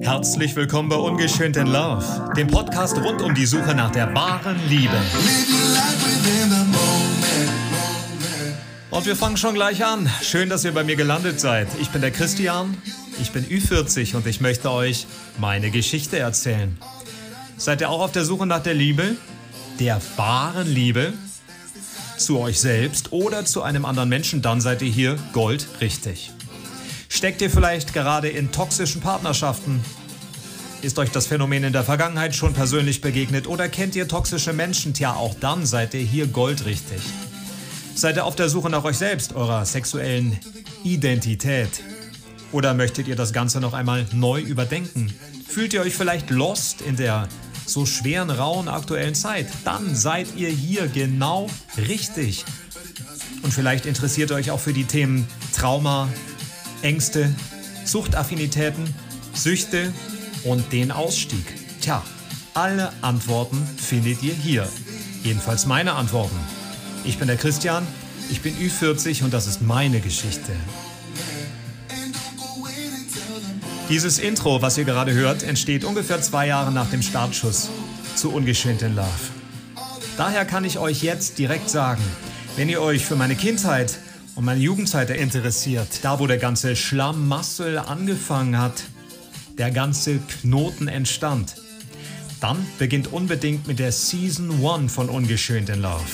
Herzlich willkommen bei Ungeschönt in Love, dem Podcast rund um die Suche nach der wahren Liebe. Und wir fangen schon gleich an. Schön, dass ihr bei mir gelandet seid. Ich bin der Christian, ich bin Ü40 und ich möchte euch meine Geschichte erzählen. Seid ihr auch auf der Suche nach der Liebe? Der wahren Liebe? Zu euch selbst oder zu einem anderen Menschen, dann seid ihr hier Gold richtig. Steckt ihr vielleicht gerade in toxischen Partnerschaften? Ist euch das Phänomen in der Vergangenheit schon persönlich begegnet oder kennt ihr toxische Menschen? Tja, auch dann seid ihr hier goldrichtig. Seid ihr auf der Suche nach euch selbst, eurer sexuellen Identität? Oder möchtet ihr das Ganze noch einmal neu überdenken? Fühlt ihr euch vielleicht lost in der so schweren, rauen aktuellen Zeit? Dann seid ihr hier genau richtig. Und vielleicht interessiert ihr euch auch für die Themen Trauma, Ängste, Suchtaffinitäten, Süchte und den Ausstieg. Tja, alle Antworten findet ihr hier. Jedenfalls meine Antworten. Ich bin der Christian, ich bin Ü40 und das ist meine Geschichte. Dieses Intro, was ihr gerade hört, entsteht ungefähr zwei Jahre nach dem Startschuss zu Ungeschönt in Love. Daher kann ich euch jetzt direkt sagen, wenn ihr euch für meine Kindheit und meine Jugendzeit interessiert, da wo der ganze Schlamassel angefangen hat, der ganze Knoten entstand, dann beginnt unbedingt mit der Season 1 von Ungeschönt in Love.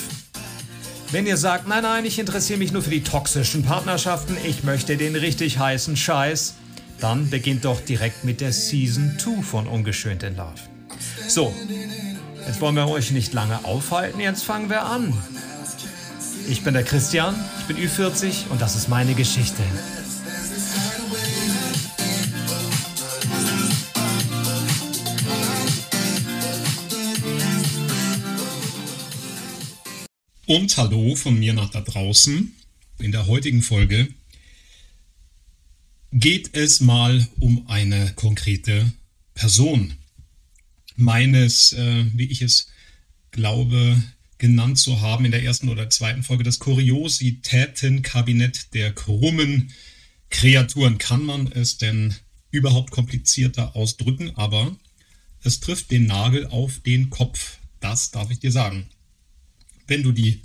Wenn ihr sagt, nein, nein, ich interessiere mich nur für die toxischen Partnerschaften, ich möchte den richtig heißen Scheiß, dann beginnt doch direkt mit der Season 2 von Ungeschönt in Love. So, jetzt wollen wir euch nicht lange aufhalten, jetzt fangen wir an. Ich bin der Christian, ich bin Ü40 und das ist meine Geschichte. Und hallo von mir nach da draußen. In der heutigen Folge geht es mal um eine konkrete Person. Meines, äh, wie ich es glaube, genannt zu haben in der ersten oder zweiten Folge, das Kuriositätenkabinett der krummen Kreaturen. Kann man es denn überhaupt komplizierter ausdrücken? Aber es trifft den Nagel auf den Kopf. Das darf ich dir sagen. Wenn du die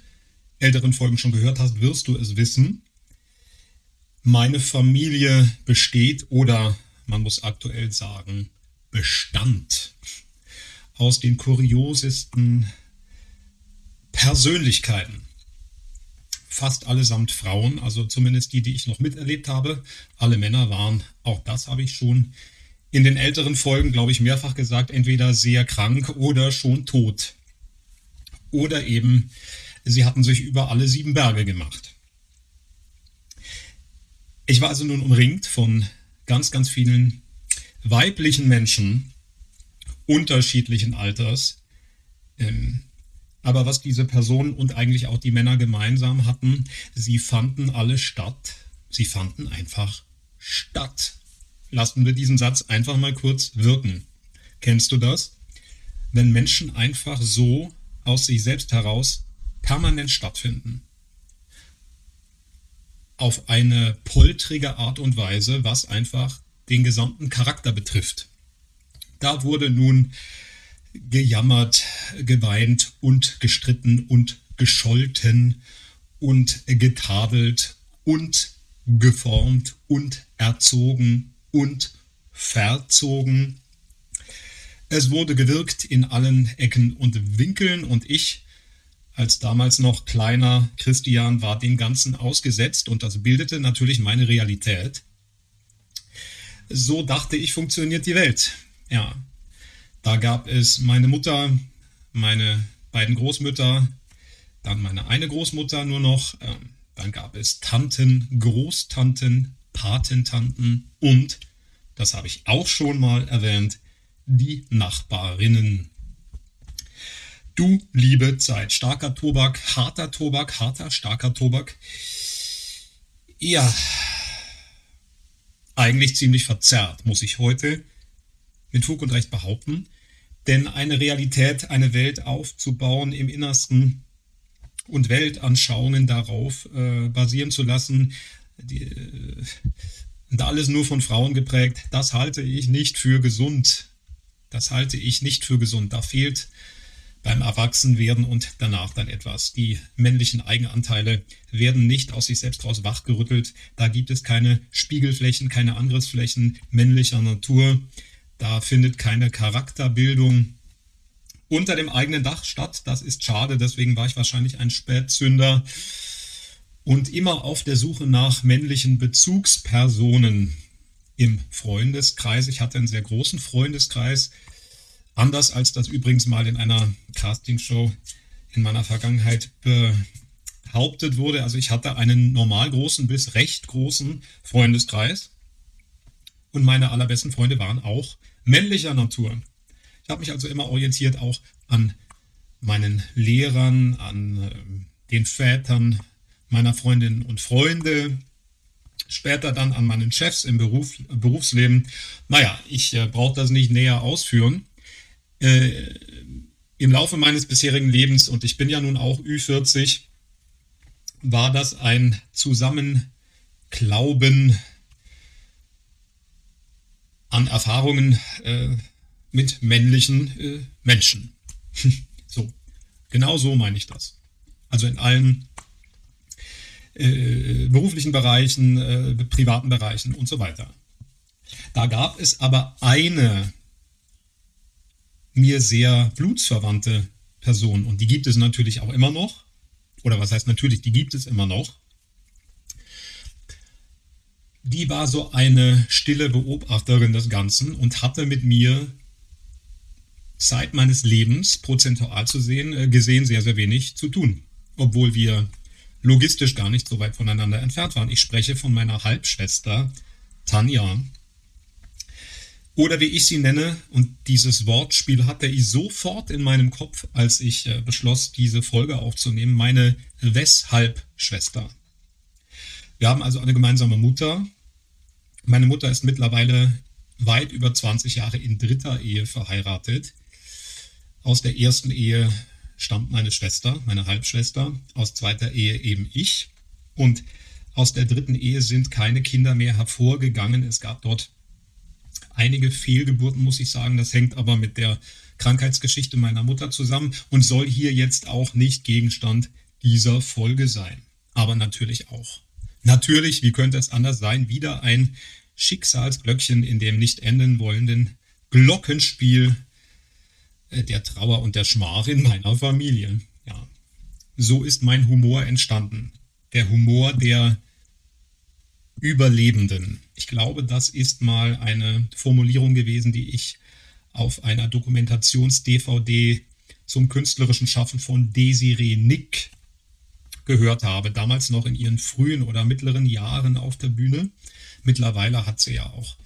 älteren Folgen schon gehört hast, wirst du es wissen. Meine Familie besteht oder man muss aktuell sagen, bestand aus den kuriosesten Persönlichkeiten. Fast allesamt Frauen, also zumindest die, die ich noch miterlebt habe. Alle Männer waren, auch das habe ich schon in den älteren Folgen, glaube ich, mehrfach gesagt, entweder sehr krank oder schon tot. Oder eben, sie hatten sich über alle sieben Berge gemacht. Ich war also nun umringt von ganz, ganz vielen weiblichen Menschen unterschiedlichen Alters, ähm, aber was diese Personen und eigentlich auch die Männer gemeinsam hatten, sie fanden alle statt. Sie fanden einfach statt. Lassen wir diesen Satz einfach mal kurz wirken. Kennst du das? Wenn Menschen einfach so aus sich selbst heraus permanent stattfinden. Auf eine poltrige Art und Weise, was einfach den gesamten Charakter betrifft. Da wurde nun gejammert, geweint und gestritten und gescholten und getadelt und geformt und erzogen und verzogen. Es wurde gewirkt in allen Ecken und Winkeln und ich, als damals noch kleiner Christian, war dem Ganzen ausgesetzt und das bildete natürlich meine Realität. So dachte ich, funktioniert die Welt. Ja, da gab es meine Mutter, meine beiden Großmütter, dann meine eine Großmutter nur noch, ähm, dann gab es Tanten, Großtanten, Patentanten und, das habe ich auch schon mal erwähnt, die Nachbarinnen. Du liebe Zeit, starker Tobak, harter Tobak, harter, starker Tobak. Ja, eigentlich ziemlich verzerrt, muss ich heute mit Fug und Recht behaupten. Denn eine Realität, eine Welt aufzubauen im Innersten und Weltanschauungen darauf äh, basieren zu lassen, die, äh, und alles nur von Frauen geprägt, das halte ich nicht für gesund. Das halte ich nicht für gesund. Da fehlt beim Erwachsenwerden und danach dann etwas. Die männlichen Eigenanteile werden nicht aus sich selbst raus wachgerüttelt. Da gibt es keine Spiegelflächen, keine Angriffsflächen männlicher Natur. Da findet keine Charakterbildung unter dem eigenen Dach statt. Das ist schade, deswegen war ich wahrscheinlich ein Spätzünder und immer auf der Suche nach männlichen Bezugspersonen im Freundeskreis. Ich hatte einen sehr großen Freundeskreis, anders als das übrigens mal in einer Castingshow in meiner Vergangenheit behauptet wurde. Also ich hatte einen normal großen bis recht großen Freundeskreis und meine allerbesten Freunde waren auch männlicher Natur. Ich habe mich also immer orientiert auch an meinen Lehrern, an äh, den Vätern meiner Freundinnen und Freunde, später dann an meinen Chefs im Beruf, Berufsleben. Naja, ich äh, brauche das nicht näher ausführen. Äh, Im Laufe meines bisherigen Lebens, und ich bin ja nun auch Ü40, war das ein Zusammenklauben an Erfahrungen äh, mit männlichen äh, Menschen. so, genau so meine ich das. Also in allen äh, beruflichen Bereichen, äh, privaten Bereichen und so weiter. Da gab es aber eine mir sehr blutsverwandte Person und die gibt es natürlich auch immer noch. Oder was heißt natürlich, die gibt es immer noch. Die war so eine stille Beobachterin des Ganzen und hatte mit mir Zeit meines Lebens prozentual zu sehen, äh, gesehen sehr, sehr wenig zu tun. Obwohl wir logistisch gar nicht so weit voneinander entfernt waren. Ich spreche von meiner Halbschwester Tanja. Oder wie ich sie nenne, und dieses Wortspiel hatte ich sofort in meinem Kopf, als ich äh, beschloss, diese Folge aufzunehmen, meine Weshalb-Schwester. Wir haben also eine gemeinsame Mutter. Meine Mutter ist mittlerweile weit über 20 Jahre in dritter Ehe verheiratet. Aus der ersten Ehe stammt meine Schwester, meine Halbschwester, aus zweiter Ehe eben ich. Und aus der dritten Ehe sind keine Kinder mehr hervorgegangen. Es gab dort einige Fehlgeburten, muss ich sagen. Das hängt aber mit der Krankheitsgeschichte meiner Mutter zusammen und soll hier jetzt auch nicht Gegenstand dieser Folge sein. Aber natürlich auch. Natürlich, wie könnte es anders sein, wieder ein Schicksalsglöckchen in dem nicht enden wollenden Glockenspiel äh, der Trauer und der Schmach in meiner Familie. Ja. So ist mein Humor entstanden. Der Humor der Überlebenden. Ich glaube, das ist mal eine Formulierung gewesen, die ich auf einer Dokumentations-DVD zum künstlerischen Schaffen von Desiree Nick gehört habe. Damals noch in ihren frühen oder mittleren Jahren auf der Bühne. Mittlerweile hat sie ja auch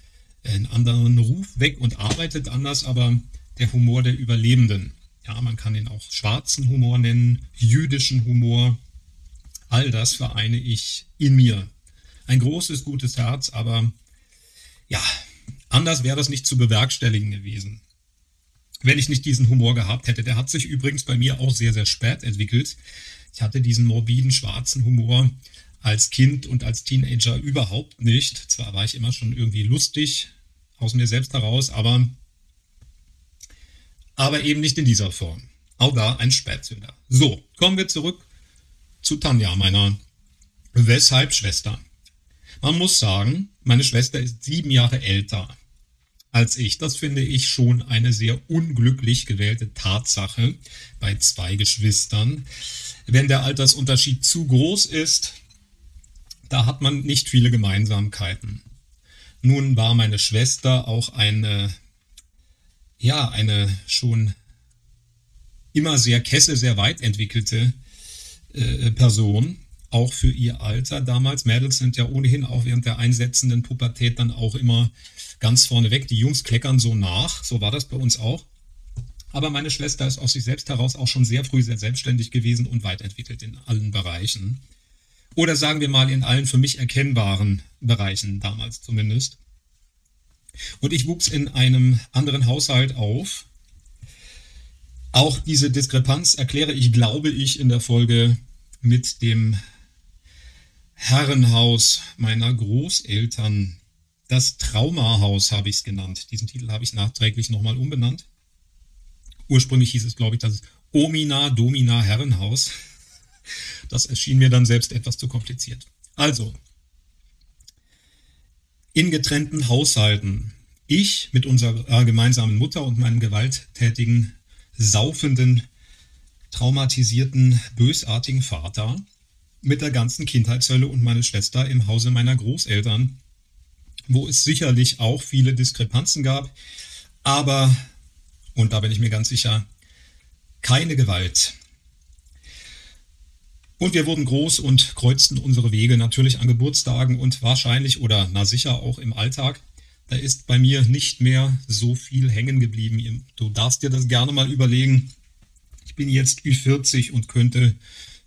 einen anderen Ruf weg und arbeitet anders, aber der Humor der Überlebenden. Ja, man kann ihn auch schwarzen Humor nennen, jüdischen Humor. All das vereine ich in mir. Ein großes, gutes Herz, aber ja, anders wäre das nicht zu bewerkstelligen gewesen. Wenn ich nicht diesen Humor gehabt hätte. Der hat sich übrigens bei mir auch sehr, sehr spät entwickelt. Ich hatte diesen morbiden, schwarzen Humor als Kind und als Teenager überhaupt nicht. Zwar war ich immer schon irgendwie lustig aus mir selbst heraus, aber aber eben nicht in dieser Form. Auch da ein Spätzünder. So, kommen wir zurück zu Tanja, meiner weshalb Schwester. Man muss sagen, meine Schwester ist sieben Jahre älter als ich. Das finde ich schon eine sehr unglücklich gewählte Tatsache bei zwei Geschwistern. Wenn der Altersunterschied zu groß ist, da hat man nicht viele Gemeinsamkeiten. Nun war meine Schwester auch eine ja, eine schon immer sehr kesse, sehr weit entwickelte äh, Person, auch für ihr Alter damals. Mädels sind ja ohnehin auch während der einsetzenden Pubertät dann auch immer ganz vorne weg. Die Jungs kleckern so nach, so war das bei uns auch. Aber meine Schwester ist aus sich selbst heraus auch schon sehr früh sehr selbstständig gewesen und weit entwickelt in allen Bereichen. Oder sagen wir mal in allen für mich erkennbaren Bereichen damals zumindest. Und ich wuchs in einem anderen Haushalt auf. Auch diese Diskrepanz erkläre ich, glaube ich, in der Folge mit dem Herrenhaus meiner Großeltern. Das Traumahaus habe ich es genannt. Diesen Titel habe ich nachträglich nochmal umbenannt. Ursprünglich hieß es, glaube ich, das Omina Domina Herrenhaus. Das erschien mir dann selbst etwas zu kompliziert. Also, in getrennten Haushalten. Ich mit unserer gemeinsamen Mutter und meinem gewalttätigen, saufenden, traumatisierten, bösartigen Vater mit der ganzen Kindheitshölle und meine Schwester im Hause meiner Großeltern, wo es sicherlich auch viele Diskrepanzen gab, aber, und da bin ich mir ganz sicher, keine Gewalt. Und wir wurden groß und kreuzten unsere Wege natürlich an Geburtstagen und wahrscheinlich oder na sicher auch im Alltag. Da ist bei mir nicht mehr so viel hängen geblieben. Du darfst dir das gerne mal überlegen. Ich bin jetzt Ü40 und könnte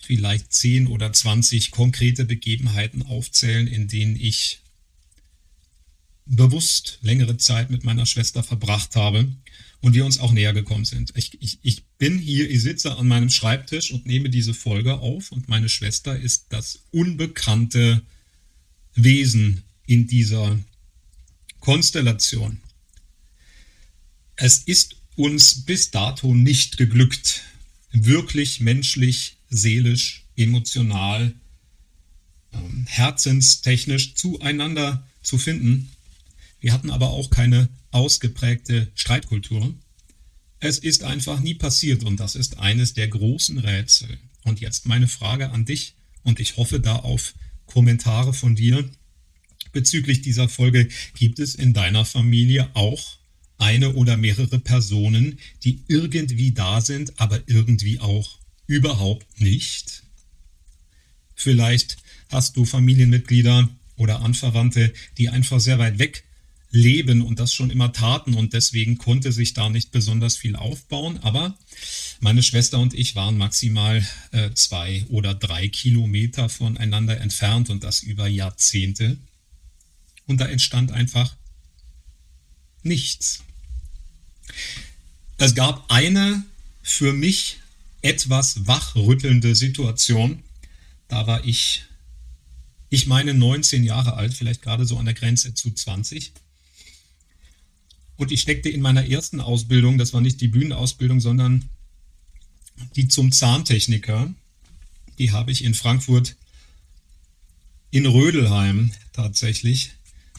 vielleicht 10 oder 20 konkrete Begebenheiten aufzählen, in denen ich bewusst längere Zeit mit meiner Schwester verbracht habe und wir uns auch näher gekommen sind. Ich, ich, ich bin hier, ich sitze an meinem Schreibtisch und nehme diese Folge auf und meine Schwester ist das unbekannte Wesen in dieser Konstellation. Es ist uns bis dato nicht geglückt, wirklich menschlich, seelisch, emotional, ähm, herzenstechnisch zueinander zu finden. Wir hatten aber auch keine ausgeprägte Streitkultur. Es ist einfach nie passiert und das ist eines der großen Rätsel. Und jetzt meine Frage an dich und ich hoffe da auf Kommentare von dir bezüglich dieser Folge. Gibt es in deiner Familie auch eine oder mehrere Personen, die irgendwie da sind, aber irgendwie auch überhaupt nicht? Vielleicht hast du Familienmitglieder oder Anverwandte, die einfach sehr weit weg leben und das schon immer taten und deswegen konnte sich da nicht besonders viel aufbauen. Aber meine Schwester und ich waren maximal äh, zwei oder drei Kilometer voneinander entfernt und das über Jahrzehnte. Und da entstand einfach nichts. Es gab eine für mich etwas wachrüttelnde Situation. Da war ich, ich meine 19 Jahre alt, vielleicht gerade so an der Grenze zu 20. Und ich steckte in meiner ersten Ausbildung, das war nicht die Bühnenausbildung, sondern die zum Zahntechniker. Die habe ich in Frankfurt in Rödelheim tatsächlich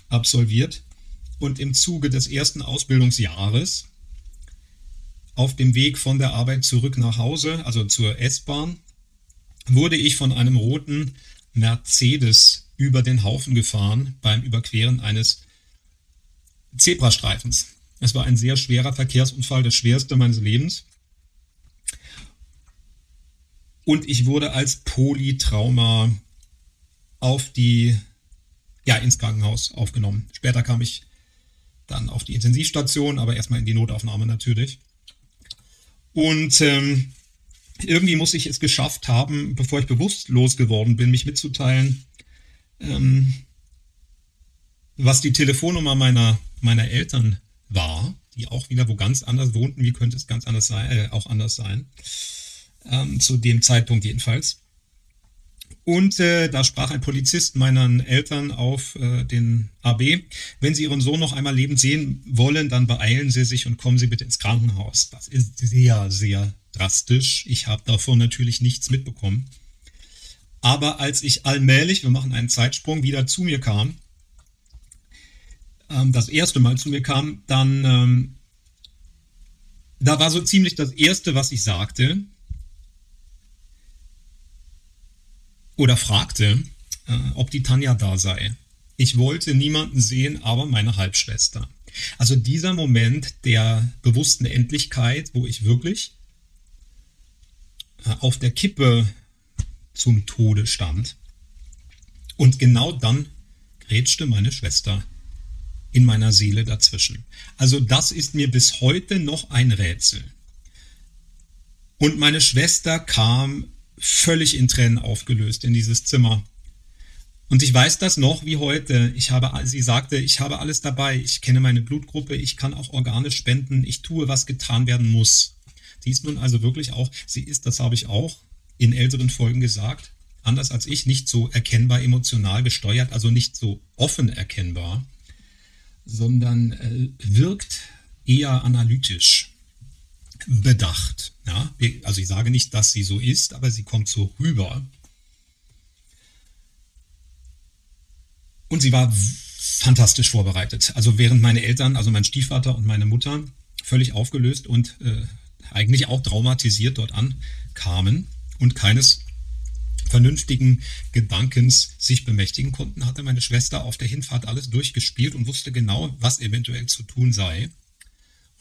absolviert. Und im Zuge des ersten Ausbildungsjahres auf dem Weg von der Arbeit zurück nach Hause, also zur S-Bahn, wurde ich von einem roten Mercedes über den Haufen gefahren beim Überqueren eines Zebrastreifens. Es war ein sehr schwerer Verkehrsunfall, der schwerste meines Lebens. Und ich wurde als Polytrauma auf die, ja, ins Krankenhaus aufgenommen. Später kam ich dann auf die Intensivstation, aber erstmal in die Notaufnahme natürlich. Und ähm, irgendwie muss ich es geschafft haben, bevor ich bewusstlos geworden bin, mich mitzuteilen, ähm, was die Telefonnummer meiner meiner Eltern war, die auch wieder wo ganz anders wohnten. Wie könnte es ganz anders sein, äh, auch anders sein? Ähm, zu dem Zeitpunkt jedenfalls. Und äh, da sprach ein Polizist meinen Eltern auf äh, den AB, wenn Sie Ihren Sohn noch einmal lebend sehen wollen, dann beeilen Sie sich und kommen Sie bitte ins Krankenhaus. Das ist sehr, sehr drastisch. Ich habe davon natürlich nichts mitbekommen. Aber als ich allmählich, wir machen einen Zeitsprung, wieder zu mir kam, ähm, das erste Mal zu mir kam, dann, ähm, da war so ziemlich das erste, was ich sagte oder fragte, äh, ob die Tanja da sei. Ich wollte niemanden sehen, aber meine Halbschwester. Also dieser Moment der bewussten Endlichkeit, wo ich wirklich äh, auf der Kippe zum Tode stand. Und genau dann grätschte meine Schwester in meiner Seele dazwischen. Also das ist mir bis heute noch ein Rätsel. Und meine Schwester kam völlig in Tränen aufgelöst in dieses Zimmer. Und ich weiß das noch wie heute. Ich habe, sie sagte, ich habe alles dabei. Ich kenne meine Blutgruppe. Ich kann auch Organe spenden. Ich tue, was getan werden muss. Sie ist nun also wirklich auch, sie ist, das habe ich auch in älteren Folgen gesagt, anders als ich, nicht so erkennbar emotional gesteuert, also nicht so offen erkennbar sondern äh, wirkt eher analytisch bedacht. Ja? Also ich sage nicht, dass sie so ist, aber sie kommt so rüber. Und sie war fantastisch vorbereitet. Also während meine Eltern, also mein Stiefvater und meine Mutter, völlig aufgelöst und äh, eigentlich auch traumatisiert dort ankamen und keines vernünftigen Gedankens sich bemächtigen konnten, hatte meine Schwester auf der Hinfahrt alles durchgespielt und wusste genau, was eventuell zu tun sei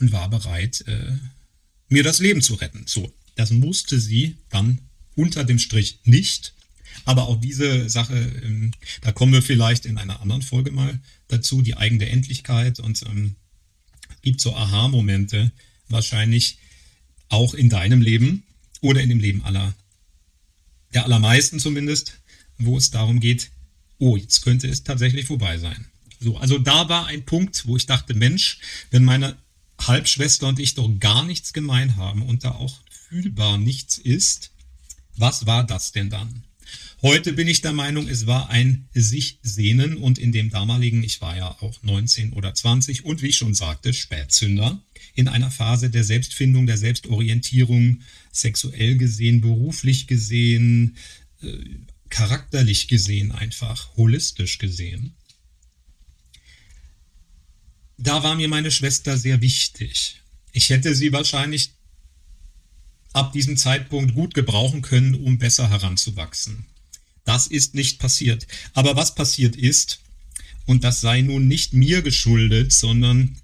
und war bereit, äh, mir das Leben zu retten. So, das musste sie dann unter dem Strich nicht. Aber auch diese Sache, ähm, da kommen wir vielleicht in einer anderen Folge mal dazu, die eigene Endlichkeit und ähm, gibt so Aha-Momente wahrscheinlich auch in deinem Leben oder in dem Leben aller, der allermeisten zumindest, wo es darum geht, oh, jetzt könnte es tatsächlich vorbei sein. So, also da war ein Punkt, wo ich dachte, Mensch, wenn meine Halbschwester und ich doch gar nichts gemein haben und da auch fühlbar nichts ist, was war das denn dann? Heute bin ich der Meinung, es war ein sich sehnen und in dem damaligen, ich war ja auch 19 oder 20 und wie ich schon sagte, Spätzünder in einer Phase der Selbstfindung, der Selbstorientierung, sexuell gesehen, beruflich gesehen, äh, charakterlich gesehen einfach, holistisch gesehen da war mir meine Schwester sehr wichtig. Ich hätte sie wahrscheinlich ab diesem Zeitpunkt gut gebrauchen können, um besser heranzuwachsen. Das ist nicht passiert. Aber was passiert ist, und das sei nun nicht mir geschuldet, sondern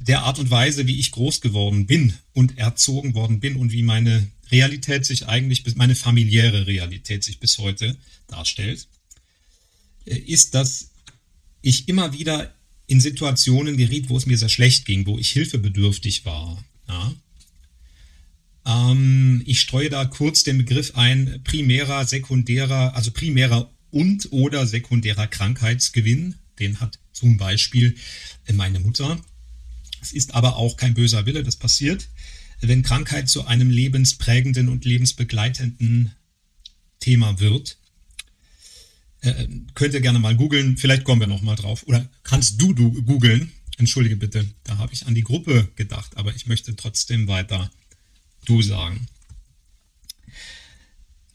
der Art und Weise, wie ich groß geworden bin und erzogen worden bin und wie meine Realität sich eigentlich, meine familiäre Realität sich bis heute darstellt, ist, dass ich immer wieder in Situationen geriet, wo es mir sehr schlecht ging, wo ich hilfebedürftig war. Ja. Ähm, ich streue da kurz den Begriff ein, primärer, sekundärer, also primärer und oder sekundärer Krankheitsgewinn. Den hat zum Beispiel meine Mutter. Es ist aber auch kein böser Wille, das passiert. Wenn Krankheit zu einem lebensprägenden und lebensbegleitenden Thema wird, äh, könnt ihr gerne mal googeln, vielleicht kommen wir noch mal drauf. Oder kannst du, du googeln? Entschuldige bitte, da habe ich an die Gruppe gedacht, aber ich möchte trotzdem weiter du sagen.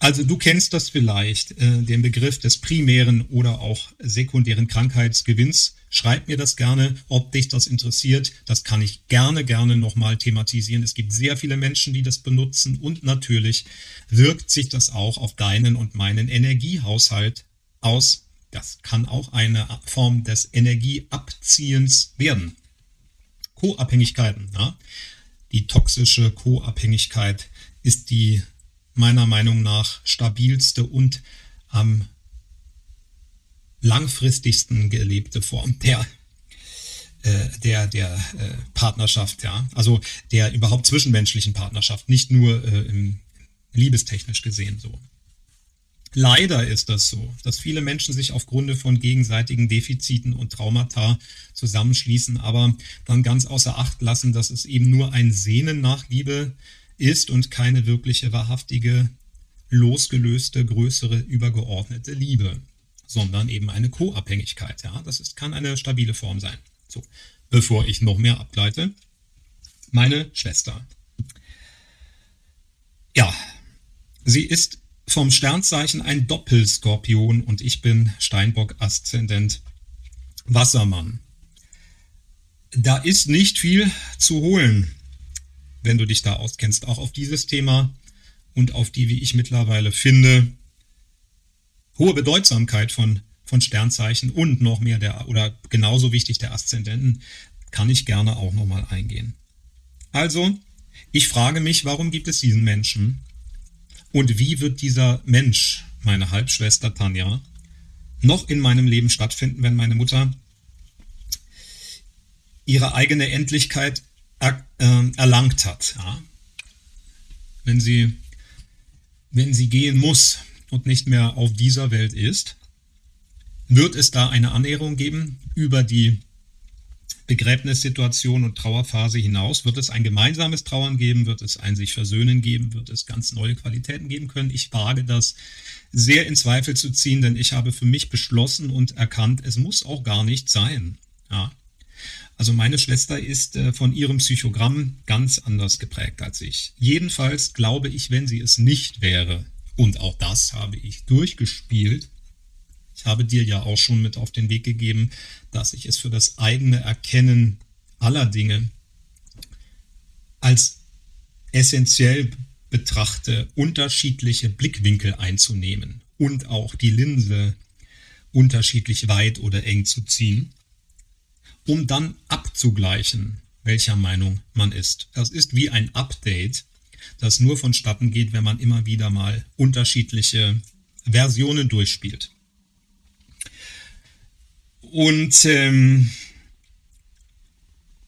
Also du kennst das vielleicht, äh, den Begriff des primären oder auch sekundären Krankheitsgewinns. Schreib mir das gerne, ob dich das interessiert. Das kann ich gerne, gerne nochmal thematisieren. Es gibt sehr viele Menschen, die das benutzen und natürlich wirkt sich das auch auf deinen und meinen Energiehaushalt aus. Das kann auch eine Form des Energieabziehens werden. Co-Abhängigkeiten. Ja? Die toxische Co-Abhängigkeit ist die meiner Meinung nach stabilste und am langfristigsten gelebte Form der äh, der der äh, Partnerschaft, ja, also der überhaupt zwischenmenschlichen Partnerschaft, nicht nur äh, im liebestechnisch gesehen so. Leider ist das so, dass viele Menschen sich aufgrund von gegenseitigen Defiziten und Traumata zusammenschließen, aber dann ganz außer Acht lassen, dass es eben nur ein Sehnen nach Liebe ist und keine wirkliche, wahrhaftige, losgelöste, größere, übergeordnete Liebe, sondern eben eine Co-Abhängigkeit. Ja, das ist, kann eine stabile Form sein. So, bevor ich noch mehr ableite, meine Schwester. Ja, sie ist vom Sternzeichen ein Doppelskorpion und ich bin Steinbock Aszendent Wassermann. Da ist nicht viel zu holen, wenn du dich da auskennst, auch auf dieses Thema und auf die, wie ich mittlerweile finde, hohe Bedeutsamkeit von, von Sternzeichen und noch mehr der, oder genauso wichtig der Aszendenten, kann ich gerne auch nochmal eingehen. Also, ich frage mich, warum gibt es diesen Menschen, und wie wird dieser Mensch, meine Halbschwester Tanja, noch in meinem Leben stattfinden, wenn meine Mutter ihre eigene Endlichkeit er, äh, erlangt hat? Ja? Wenn, sie, wenn sie gehen muss und nicht mehr auf dieser Welt ist, wird es da eine Annäherung geben über die Begräbnissituation und Trauerphase hinaus? Wird es ein gemeinsames Trauern geben? Wird es ein sich versöhnen geben? Wird es ganz neue Qualitäten geben können? Ich wage das sehr in Zweifel zu ziehen, denn ich habe für mich beschlossen und erkannt, es muss auch gar nicht sein. Ja. Also meine Schwester ist äh, von ihrem Psychogramm ganz anders geprägt als ich. Jedenfalls glaube ich, wenn sie es nicht wäre, und auch das habe ich durchgespielt, ich habe dir ja auch schon mit auf den Weg gegeben, dass ich es für das eigene Erkennen aller Dinge als essentiell betrachte, unterschiedliche Blickwinkel einzunehmen und auch die Linse unterschiedlich weit oder eng zu ziehen, um dann abzugleichen, welcher Meinung man ist. Das ist wie ein Update, das nur vonstatten geht, wenn man immer wieder mal unterschiedliche Versionen durchspielt. Und ähm,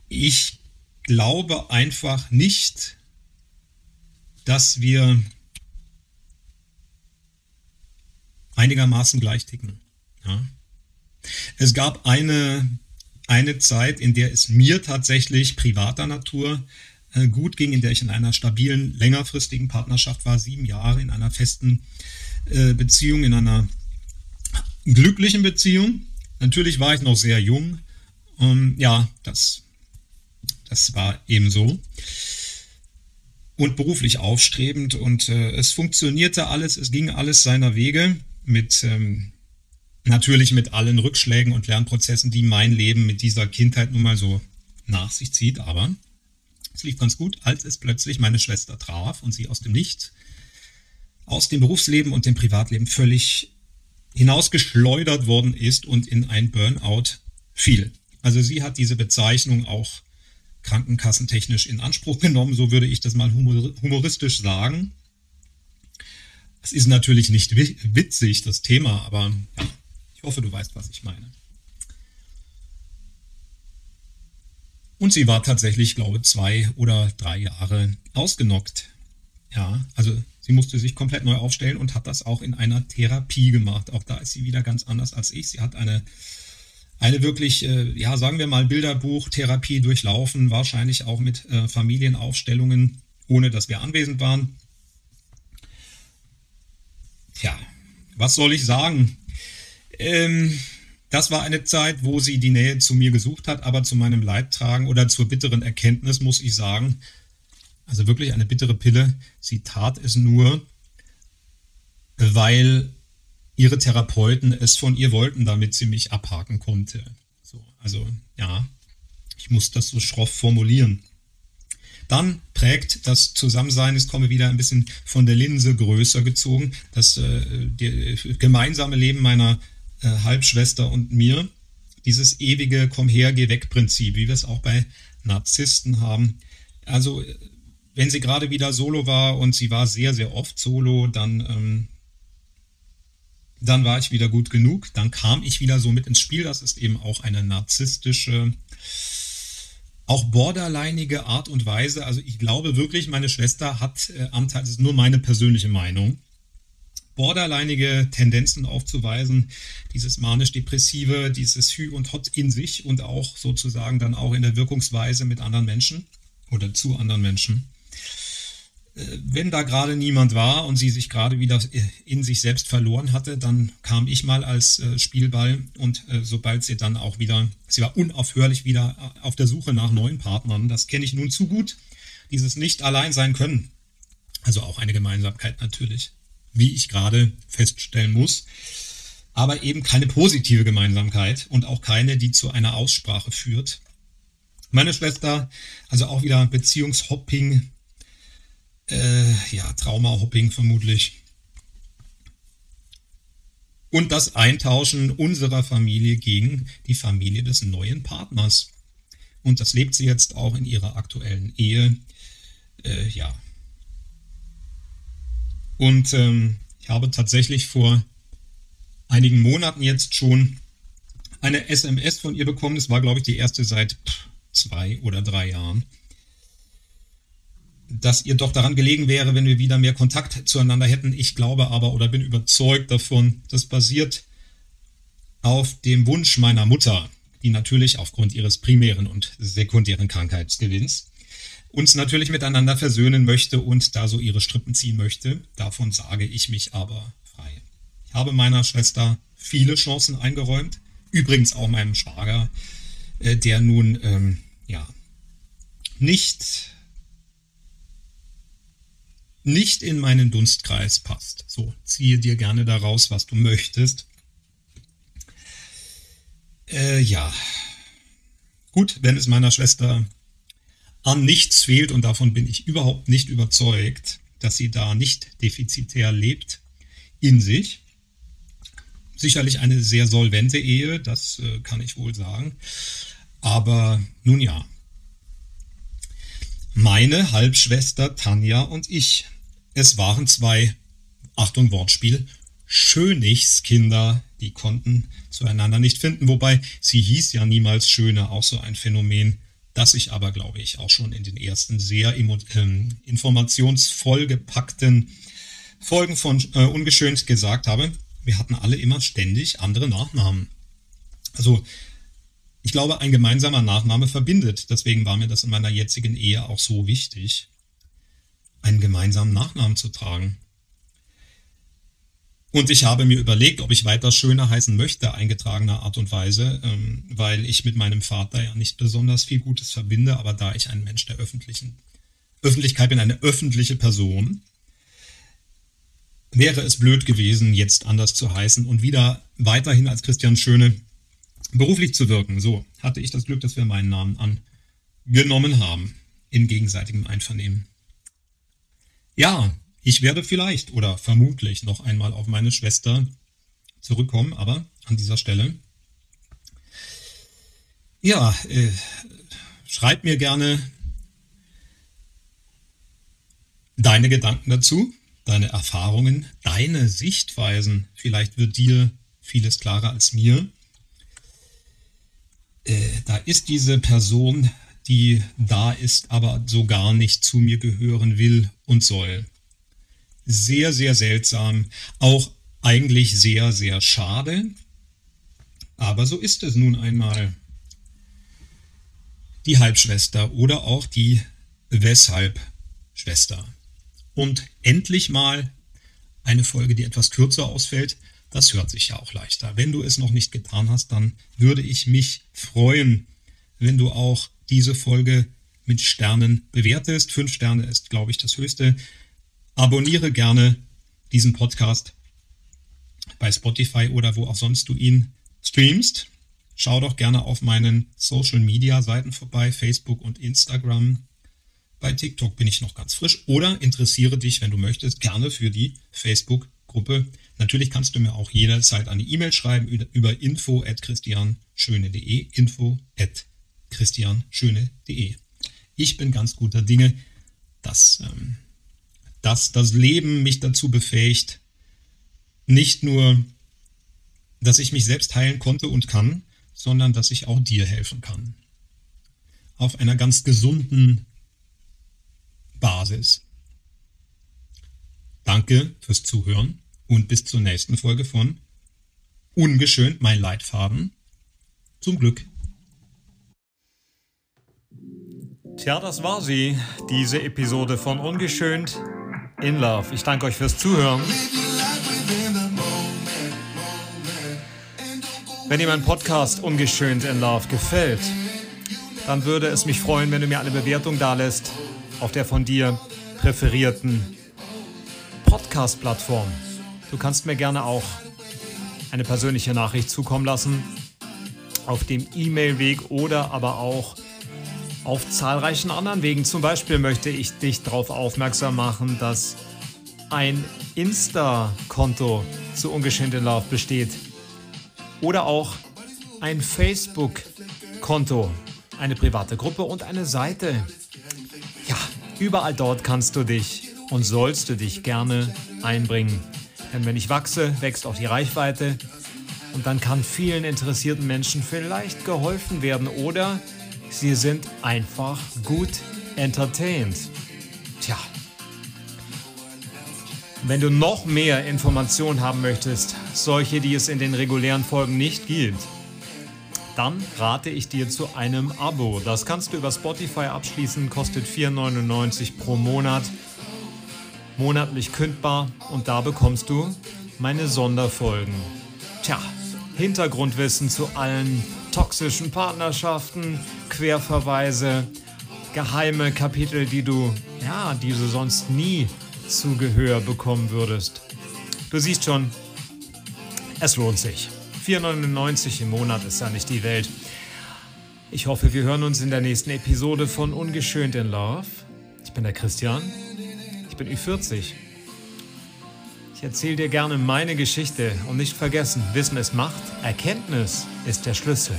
ich glaube einfach nicht, dass wir einigermaßen gleich ticken. Ja. Es gab eine, eine Zeit, in der es mir tatsächlich privater Natur äh, gut ging, in der ich in einer stabilen, längerfristigen Partnerschaft war, sieben Jahre in einer festen äh, Beziehung, in einer glücklichen Beziehung. Natürlich war ich noch sehr jung. Ähm, ja, das, das war eben so. Und beruflich aufstrebend und äh, es funktionierte alles, es ging alles seiner Wege mit ähm, natürlich mit allen Rückschlägen und Lernprozessen, die mein Leben mit dieser Kindheit nun mal so nach sich zieht, aber es lief ganz gut, als es plötzlich meine Schwester traf und sie aus dem Nichts, aus dem Berufsleben und dem Privatleben völlig hinausgeschleudert worden ist und in ein Burnout fiel. Also sie hat diese Bezeichnung auch krankenkassentechnisch in Anspruch genommen, so würde ich das mal humoristisch sagen. Es ist natürlich nicht witzig, das Thema, aber ja, hoffe, du weißt, was ich meine. Und sie war tatsächlich, glaube ich, zwei oder drei Jahre ausgenockt. Ja, also Sie musste sich komplett neu aufstellen und hat das auch in einer Therapie gemacht. Auch da ist sie wieder ganz anders als ich. Sie hat eine, eine wirklich, äh, ja, sagen wir mal, Bilderbuch-Therapie durchlaufen, wahrscheinlich auch mit äh, Familienaufstellungen, ohne dass wir anwesend waren. Tja, was soll ich sagen? Ähm, das war eine Zeit, wo sie die Nähe zu mir gesucht hat, aber zu meinem Leidtragen oder zur bitteren Erkenntnis muss ich sagen, also wirklich eine bittere Pille. Sie tat es nur, weil ihre Therapeuten es von ihr wollten, damit sie mich abhaken konnte. So, also ja, ich muss das so schroff formulieren. Dann prägt das Zusammensein, es komme wieder ein bisschen von der Linse größer gezogen, das äh, gemeinsame Leben meiner äh, Halbschwester und mir, dieses ewige Komm her, geh weg Prinzip, wie wir es auch bei Narzissten haben. Also wenn sie gerade wieder solo war und sie war sehr, sehr oft solo, dann, ähm, dann war ich wieder gut genug. Dann kam ich wieder so mit ins Spiel. Das ist eben auch eine narzisstische, auch borderlineige Art und Weise. Also ich glaube wirklich, meine Schwester hat äh, Anteil, das ist nur meine persönliche Meinung, borderlineige Tendenzen aufzuweisen, dieses manisch-depressive, dieses Hü und Hot in sich und auch sozusagen dann auch in der Wirkungsweise mit anderen Menschen oder zu anderen Menschen. Äh, wenn da gerade niemand war und sie sich gerade wieder in sich selbst verloren hatte, dann kam ich mal als äh, Spielball und äh, sobald sie dann auch wieder, sie war unaufhörlich wieder auf der Suche nach neuen Partnern. Das kenne ich nun zu gut, dieses nicht allein sein können. Also auch eine Gemeinsamkeit natürlich, wie ich gerade feststellen muss. Aber eben keine positive Gemeinsamkeit und auch keine, die zu einer Aussprache führt. Meine Schwester, also auch wieder Beziehungshopping, äh, ja, Trauma-Hopping vermutlich. Und das Eintauschen unserer Familie gegen die Familie des neuen Partners. Und das lebt sie jetzt auch in ihrer aktuellen Ehe. Äh, ja. Und ähm, ich habe tatsächlich vor einigen Monaten jetzt schon eine SMS von ihr bekommen. Das war, glaube ich, die erste seit zwei oder drei Jahren dass ihr doch daran gelegen wäre, wenn wir wieder mehr Kontakt zueinander hätten. Ich glaube aber oder bin überzeugt davon, das basiert auf dem Wunsch meiner Mutter, die natürlich aufgrund ihres primären und sekundären Krankheitsgewinns uns natürlich miteinander versöhnen möchte und da so ihre Strippen ziehen möchte. Davon sage ich mich aber frei. Ich habe meiner Schwester viele Chancen eingeräumt, übrigens auch meinem Schwager, äh, der nun ähm, ja nicht nicht in meinen Dunstkreis passt. So, ziehe dir gerne daraus, was du möchtest. Äh, ja. Gut, wenn es meiner Schwester an nichts fehlt, und davon bin ich überhaupt nicht überzeugt, dass sie da nicht defizitär lebt in sich. Sicherlich eine sehr solvente Ehe, das äh, kann ich wohl sagen. Aber nun ja. Meine Halbschwester Tanja und ich es waren zwei, Achtung Wortspiel, Schönigskinder, die konnten zueinander nicht finden, wobei sie hieß ja niemals Schöne, auch so ein Phänomen, das ich aber, glaube ich, auch schon in den ersten sehr ähm, informationsvoll gepackten Folgen von äh, Ungeschönt gesagt habe. Wir hatten alle immer ständig andere Nachnamen. Also ich glaube, ein gemeinsamer Nachname verbindet. Deswegen war mir das in meiner jetzigen Ehe auch so wichtig einen gemeinsamen Nachnamen zu tragen. Und ich habe mir überlegt, ob ich weiter schöner heißen möchte, eingetragener Art und Weise, ähm, weil ich mit meinem Vater ja nicht besonders viel Gutes verbinde, aber da ich ein Mensch der öffentlichen Öffentlichkeit bin, eine öffentliche Person, wäre es blöd gewesen, jetzt anders zu heißen und wieder weiterhin als Christian Schöne beruflich zu wirken. So hatte ich das Glück, dass wir meinen Namen angenommen haben, in gegenseitigem Einvernehmen. Ja, ich werde vielleicht oder vermutlich noch einmal auf meine Schwester zurückkommen, aber an dieser Stelle. Ja, äh, schreib mir gerne deine Gedanken dazu, deine Erfahrungen, deine Sichtweisen. Vielleicht wird dir vieles klarer als mir. Äh, da ist diese Person die da ist, aber so gar nicht zu mir gehören will und soll. Sehr, sehr seltsam, auch eigentlich sehr, sehr schade, aber so ist es nun einmal. Die Halbschwester oder auch die Weshalb-Schwester. Und endlich mal eine Folge, die etwas kürzer ausfällt. Das hört sich ja auch leichter. Wenn du es noch nicht getan hast, dann würde ich mich freuen, wenn du auch diese Folge mit Sternen bewertest. Fünf Sterne ist, glaube ich, das höchste. Abonniere gerne diesen Podcast bei Spotify oder wo auch sonst du ihn streamst. Schau doch gerne auf meinen Social Media Seiten vorbei, Facebook und Instagram. Bei TikTok bin ich noch ganz frisch oder interessiere dich, wenn du möchtest, gerne für die Facebook-Gruppe. Natürlich kannst du mir auch jederzeit eine E-Mail schreiben über info at christianschöne.de, info at christianschöne.de. Ich bin ganz guter Dinge, dass, ähm, dass das Leben mich dazu befähigt, nicht nur, dass ich mich selbst heilen konnte und kann, sondern dass ich auch dir helfen kann. Auf einer ganz gesunden Basis. Danke fürs Zuhören und bis zur nächsten Folge von Ungeschönt mein Leitfaden zum Glück. Tja, das war sie, diese Episode von Ungeschönt in Love. Ich danke euch fürs Zuhören. Wenn dir mein Podcast Ungeschönt in Love gefällt, dann würde es mich freuen, wenn du mir eine Bewertung dalässt auf der von dir präferierten Podcast-Plattform. Du kannst mir gerne auch eine persönliche Nachricht zukommen lassen auf dem E-Mail-Weg oder aber auch auf zahlreichen anderen Wegen. Zum Beispiel möchte ich dich darauf aufmerksam machen, dass ein Insta-Konto zu Ungeschehen in Love besteht. Oder auch ein Facebook-Konto, eine private Gruppe und eine Seite. Ja, überall dort kannst du dich und sollst du dich gerne einbringen. Denn wenn ich wachse, wächst auch die Reichweite und dann kann vielen interessierten Menschen vielleicht geholfen werden oder Sie sind einfach gut entertained. Tja. Wenn du noch mehr Informationen haben möchtest, solche, die es in den regulären Folgen nicht gibt, dann rate ich dir zu einem Abo. Das kannst du über Spotify abschließen, kostet 4,99 pro Monat, monatlich kündbar und da bekommst du meine Sonderfolgen. Tja, Hintergrundwissen zu allen toxischen Partnerschaften, Querverweise, geheime Kapitel, die du, ja, die du sonst nie zu Gehör bekommen würdest. Du siehst schon, es lohnt sich. 4,99 im Monat ist ja nicht die Welt. Ich hoffe, wir hören uns in der nächsten Episode von Ungeschönt in Love. Ich bin der Christian. Ich bin Ü40. Ich erzähle dir gerne meine Geschichte und nicht vergessen, Wissen ist Macht, Erkenntnis ist der Schlüssel.